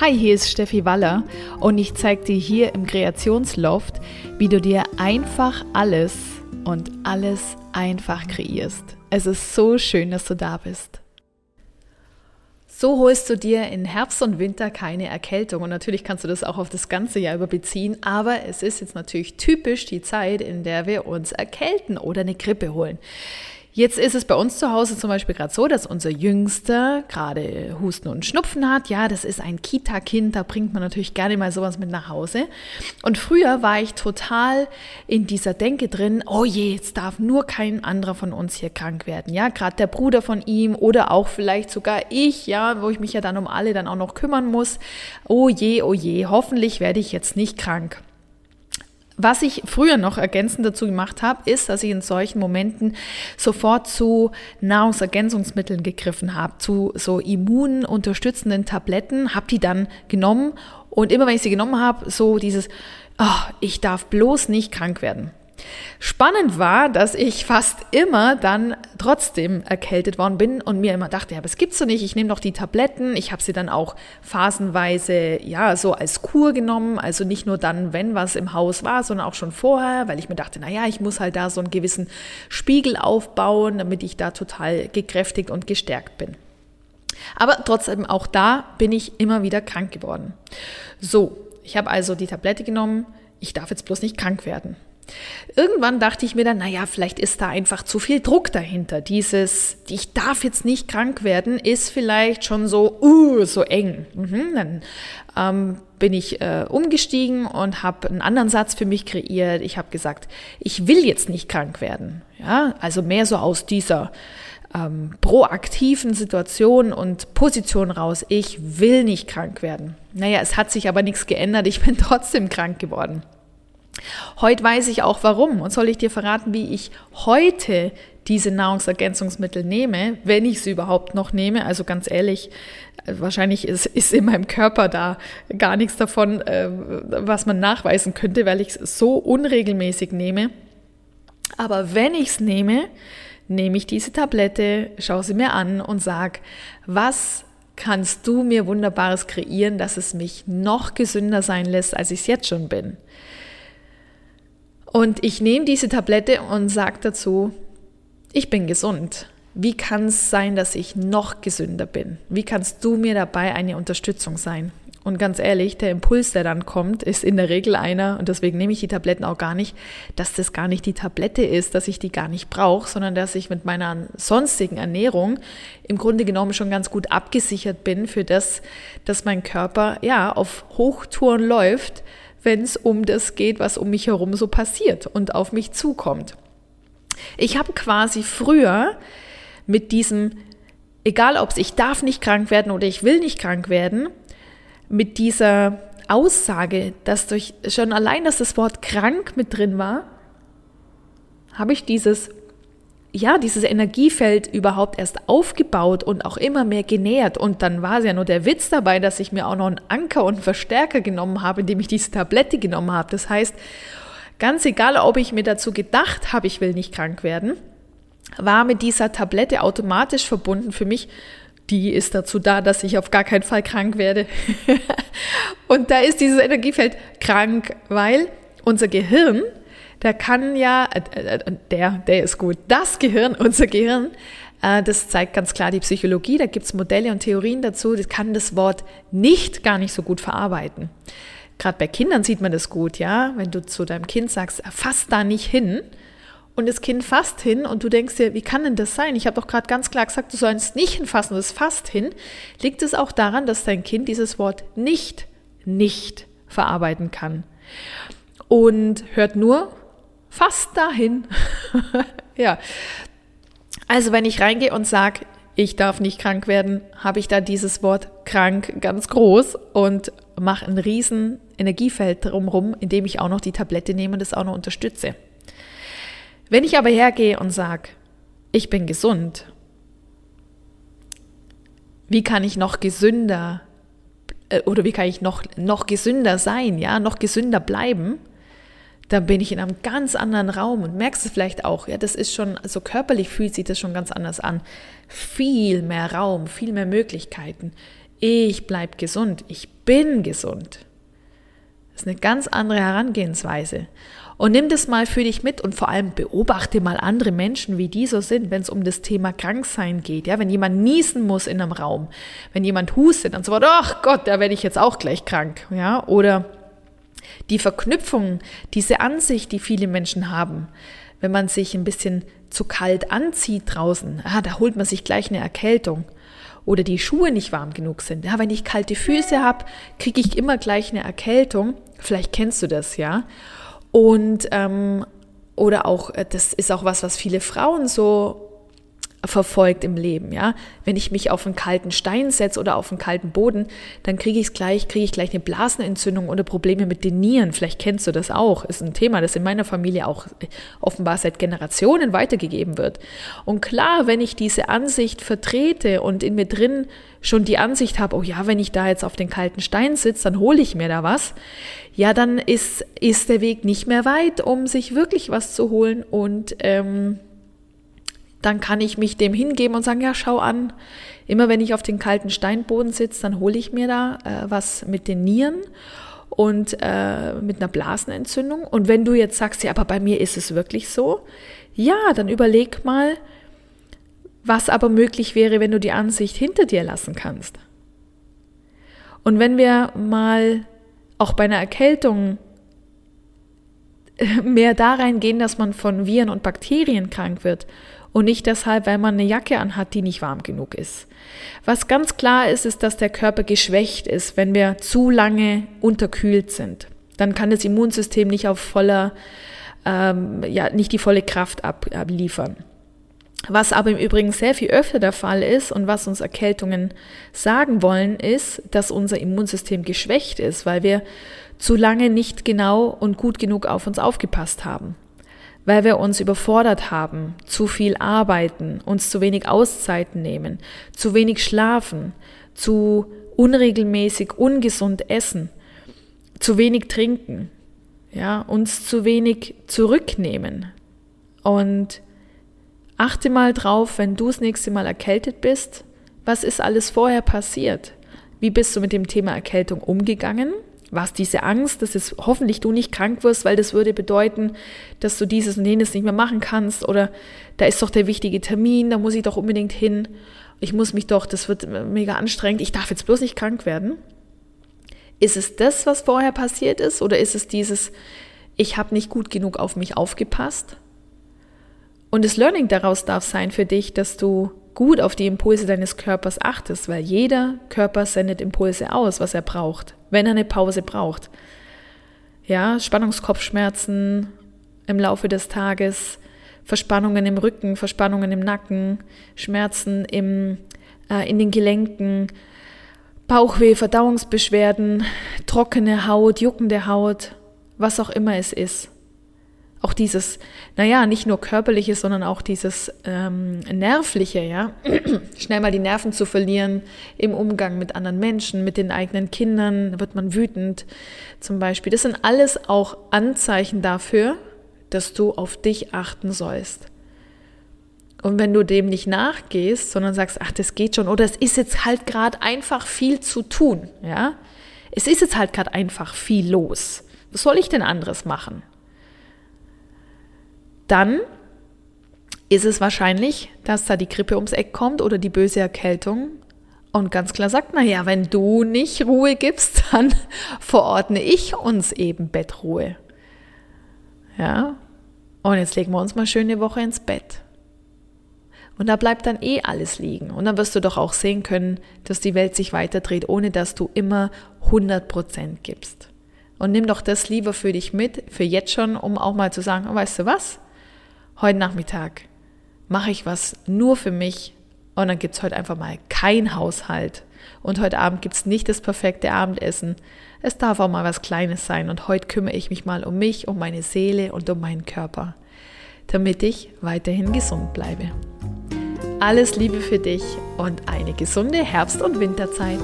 Hi, hier ist Steffi Waller und ich zeige dir hier im Kreationsloft, wie du dir einfach alles und alles einfach kreierst. Es ist so schön, dass du da bist. So holst du dir in Herbst und Winter keine Erkältung. Und natürlich kannst du das auch auf das ganze Jahr über beziehen. Aber es ist jetzt natürlich typisch die Zeit, in der wir uns erkälten oder eine Grippe holen. Jetzt ist es bei uns zu Hause zum Beispiel gerade so, dass unser Jüngster gerade Husten und Schnupfen hat. Ja, das ist ein Kita-Kind, da bringt man natürlich gerne mal sowas mit nach Hause. Und früher war ich total in dieser Denke drin, oh je, jetzt darf nur kein anderer von uns hier krank werden. Ja, gerade der Bruder von ihm oder auch vielleicht sogar ich, ja, wo ich mich ja dann um alle dann auch noch kümmern muss. Oh je, oh je, hoffentlich werde ich jetzt nicht krank. Was ich früher noch ergänzend dazu gemacht habe, ist, dass ich in solchen Momenten sofort zu Nahrungsergänzungsmitteln gegriffen habe, zu so immununterstützenden Tabletten, habe die dann genommen und immer wenn ich sie genommen habe, so dieses, oh, ich darf bloß nicht krank werden. Spannend war, dass ich fast immer dann trotzdem erkältet worden bin und mir immer dachte, ja, das gibt's doch nicht, ich nehme doch die Tabletten. Ich habe sie dann auch phasenweise ja so als Kur genommen, also nicht nur dann, wenn was im Haus war, sondern auch schon vorher, weil ich mir dachte, na ja, ich muss halt da so einen gewissen Spiegel aufbauen, damit ich da total gekräftigt und gestärkt bin. Aber trotzdem auch da bin ich immer wieder krank geworden. So, ich habe also die Tablette genommen, ich darf jetzt bloß nicht krank werden. Irgendwann dachte ich mir dann, naja, vielleicht ist da einfach zu viel Druck dahinter. Dieses, ich darf jetzt nicht krank werden, ist vielleicht schon so, uh, so eng. Mhm, dann ähm, bin ich äh, umgestiegen und habe einen anderen Satz für mich kreiert. Ich habe gesagt, ich will jetzt nicht krank werden. Ja, also mehr so aus dieser ähm, proaktiven Situation und Position raus. Ich will nicht krank werden. Naja, es hat sich aber nichts geändert. Ich bin trotzdem krank geworden. Heute weiß ich auch warum und soll ich dir verraten, wie ich heute diese Nahrungsergänzungsmittel nehme, wenn ich sie überhaupt noch nehme. Also ganz ehrlich, wahrscheinlich ist, ist in meinem Körper da gar nichts davon, äh, was man nachweisen könnte, weil ich es so unregelmäßig nehme. Aber wenn ich es nehme, nehme ich diese Tablette, schaue sie mir an und sage, was kannst du mir Wunderbares kreieren, dass es mich noch gesünder sein lässt, als ich es jetzt schon bin. Und ich nehme diese Tablette und sage dazu, ich bin gesund. Wie kann es sein, dass ich noch gesünder bin? Wie kannst du mir dabei eine Unterstützung sein? Und ganz ehrlich, der Impuls, der dann kommt, ist in der Regel einer, und deswegen nehme ich die Tabletten auch gar nicht, dass das gar nicht die Tablette ist, dass ich die gar nicht brauche, sondern dass ich mit meiner sonstigen Ernährung im Grunde genommen schon ganz gut abgesichert bin für das, dass mein Körper ja auf Hochtouren läuft, wenn es um das geht, was um mich herum so passiert und auf mich zukommt. Ich habe quasi früher mit diesem, egal ob es ich darf nicht krank werden oder ich will nicht krank werden, mit dieser Aussage, dass durch schon allein, dass das Wort krank mit drin war, habe ich dieses ja, dieses Energiefeld überhaupt erst aufgebaut und auch immer mehr genährt. Und dann war es ja nur der Witz dabei, dass ich mir auch noch einen Anker und einen Verstärker genommen habe, indem ich diese Tablette genommen habe. Das heißt, ganz egal, ob ich mir dazu gedacht habe, ich will nicht krank werden, war mit dieser Tablette automatisch verbunden für mich, die ist dazu da, dass ich auf gar keinen Fall krank werde. und da ist dieses Energiefeld krank, weil unser Gehirn der kann ja, äh, äh, der, der ist gut, das Gehirn, unser Gehirn, äh, das zeigt ganz klar die Psychologie, da gibt es Modelle und Theorien dazu, das kann das Wort nicht gar nicht so gut verarbeiten. Gerade bei Kindern sieht man das gut, ja, wenn du zu deinem Kind sagst, fass da nicht hin, und das Kind fasst hin und du denkst dir, wie kann denn das sein? Ich habe doch gerade ganz klar gesagt, du sollst nicht hinfassen, das fasst hin. Liegt es auch daran, dass dein Kind dieses Wort nicht, nicht verarbeiten kann und hört nur fast dahin. ja. Also wenn ich reingehe und sage, ich darf nicht krank werden, habe ich da dieses Wort krank ganz groß und mache ein riesen Energiefeld drumherum, indem ich auch noch die Tablette nehme und das auch noch unterstütze. Wenn ich aber hergehe und sage, ich bin gesund, wie kann ich noch gesünder äh, oder wie kann ich noch, noch gesünder sein, ja, noch gesünder bleiben? Dann bin ich in einem ganz anderen Raum und merkst es vielleicht auch. Ja, das ist schon, also körperlich fühlt sich das schon ganz anders an. Viel mehr Raum, viel mehr Möglichkeiten. ich bleibe gesund, ich bin gesund. Das ist eine ganz andere Herangehensweise. Und nimm das mal für dich mit und vor allem beobachte mal andere Menschen, wie die so sind, wenn es um das Thema Kranksein geht. Ja, wenn jemand niesen muss in einem Raum, wenn jemand hustet und so weiter, ach Gott, da werde ich jetzt auch gleich krank. Ja, oder die Verknüpfung, diese Ansicht, die viele Menschen haben, wenn man sich ein bisschen zu kalt anzieht draußen, ah, da holt man sich gleich eine Erkältung. Oder die Schuhe nicht warm genug sind. Ja, wenn ich kalte Füße habe, kriege ich immer gleich eine Erkältung. Vielleicht kennst du das, ja. Und ähm, oder auch, äh, das ist auch was, was viele Frauen so verfolgt im Leben, ja. Wenn ich mich auf einen kalten Stein setze oder auf einen kalten Boden, dann kriege ich gleich, kriege ich gleich eine Blasenentzündung oder Probleme mit den Nieren. Vielleicht kennst du das auch. Ist ein Thema, das in meiner Familie auch offenbar seit Generationen weitergegeben wird. Und klar, wenn ich diese Ansicht vertrete und in mir drin schon die Ansicht habe, oh ja, wenn ich da jetzt auf den kalten Stein sitze, dann hole ich mir da was. Ja, dann ist, ist der Weg nicht mehr weit, um sich wirklich was zu holen und ähm, dann kann ich mich dem hingeben und sagen, ja, schau an, immer wenn ich auf den kalten Steinboden sitze, dann hole ich mir da äh, was mit den Nieren und äh, mit einer Blasenentzündung. Und wenn du jetzt sagst, ja, aber bei mir ist es wirklich so, ja, dann überleg mal, was aber möglich wäre, wenn du die Ansicht hinter dir lassen kannst. Und wenn wir mal auch bei einer Erkältung mehr da reingehen, dass man von Viren und Bakterien krank wird und nicht deshalb, weil man eine Jacke anhat, die nicht warm genug ist. Was ganz klar ist, ist, dass der Körper geschwächt ist, wenn wir zu lange unterkühlt sind. Dann kann das Immunsystem nicht auf voller, ähm, ja, nicht die volle Kraft ab, abliefern. Was aber im Übrigen sehr viel öfter der Fall ist und was uns Erkältungen sagen wollen, ist, dass unser Immunsystem geschwächt ist, weil wir zu lange nicht genau und gut genug auf uns aufgepasst haben weil wir uns überfordert haben, zu viel arbeiten, uns zu wenig Auszeiten nehmen, zu wenig schlafen, zu unregelmäßig ungesund essen, zu wenig trinken, ja, uns zu wenig zurücknehmen. Und achte mal drauf, wenn du das nächste Mal erkältet bist, was ist alles vorher passiert? Wie bist du mit dem Thema Erkältung umgegangen? Was diese Angst, dass es hoffentlich du nicht krank wirst, weil das würde bedeuten, dass du dieses und jenes nicht mehr machen kannst oder da ist doch der wichtige Termin, da muss ich doch unbedingt hin. Ich muss mich doch, das wird mega anstrengend, ich darf jetzt bloß nicht krank werden. Ist es das, was vorher passiert ist oder ist es dieses, ich habe nicht gut genug auf mich aufgepasst? Und das Learning daraus darf sein für dich, dass du gut auf die Impulse deines Körpers achtest, weil jeder Körper sendet Impulse aus, was er braucht, wenn er eine Pause braucht. Ja, Spannungskopfschmerzen im Laufe des Tages, Verspannungen im Rücken, Verspannungen im Nacken, Schmerzen im, äh, in den Gelenken, Bauchweh, Verdauungsbeschwerden, trockene Haut, juckende Haut, was auch immer es ist auch dieses, naja, nicht nur körperliche, sondern auch dieses ähm, nervliche, ja, schnell mal die Nerven zu verlieren im Umgang mit anderen Menschen, mit den eigenen Kindern, da wird man wütend zum Beispiel. Das sind alles auch Anzeichen dafür, dass du auf dich achten sollst. Und wenn du dem nicht nachgehst, sondern sagst, ach, das geht schon, oder es ist jetzt halt gerade einfach viel zu tun, ja, es ist jetzt halt gerade einfach viel los. Was soll ich denn anderes machen? Dann ist es wahrscheinlich, dass da die Grippe ums Eck kommt oder die böse Erkältung. Und ganz klar sagt, naja, wenn du nicht Ruhe gibst, dann verordne ich uns eben Bettruhe. Ja, und jetzt legen wir uns mal schöne Woche ins Bett. Und da bleibt dann eh alles liegen. Und dann wirst du doch auch sehen können, dass die Welt sich weiterdreht, ohne dass du immer 100 Prozent gibst. Und nimm doch das lieber für dich mit, für jetzt schon, um auch mal zu sagen, weißt du was? Heute Nachmittag mache ich was nur für mich und dann gibt es heute einfach mal kein Haushalt. Und heute Abend gibt es nicht das perfekte Abendessen. Es darf auch mal was Kleines sein und heute kümmere ich mich mal um mich, um meine Seele und um meinen Körper, damit ich weiterhin gesund bleibe. Alles Liebe für dich und eine gesunde Herbst- und Winterzeit.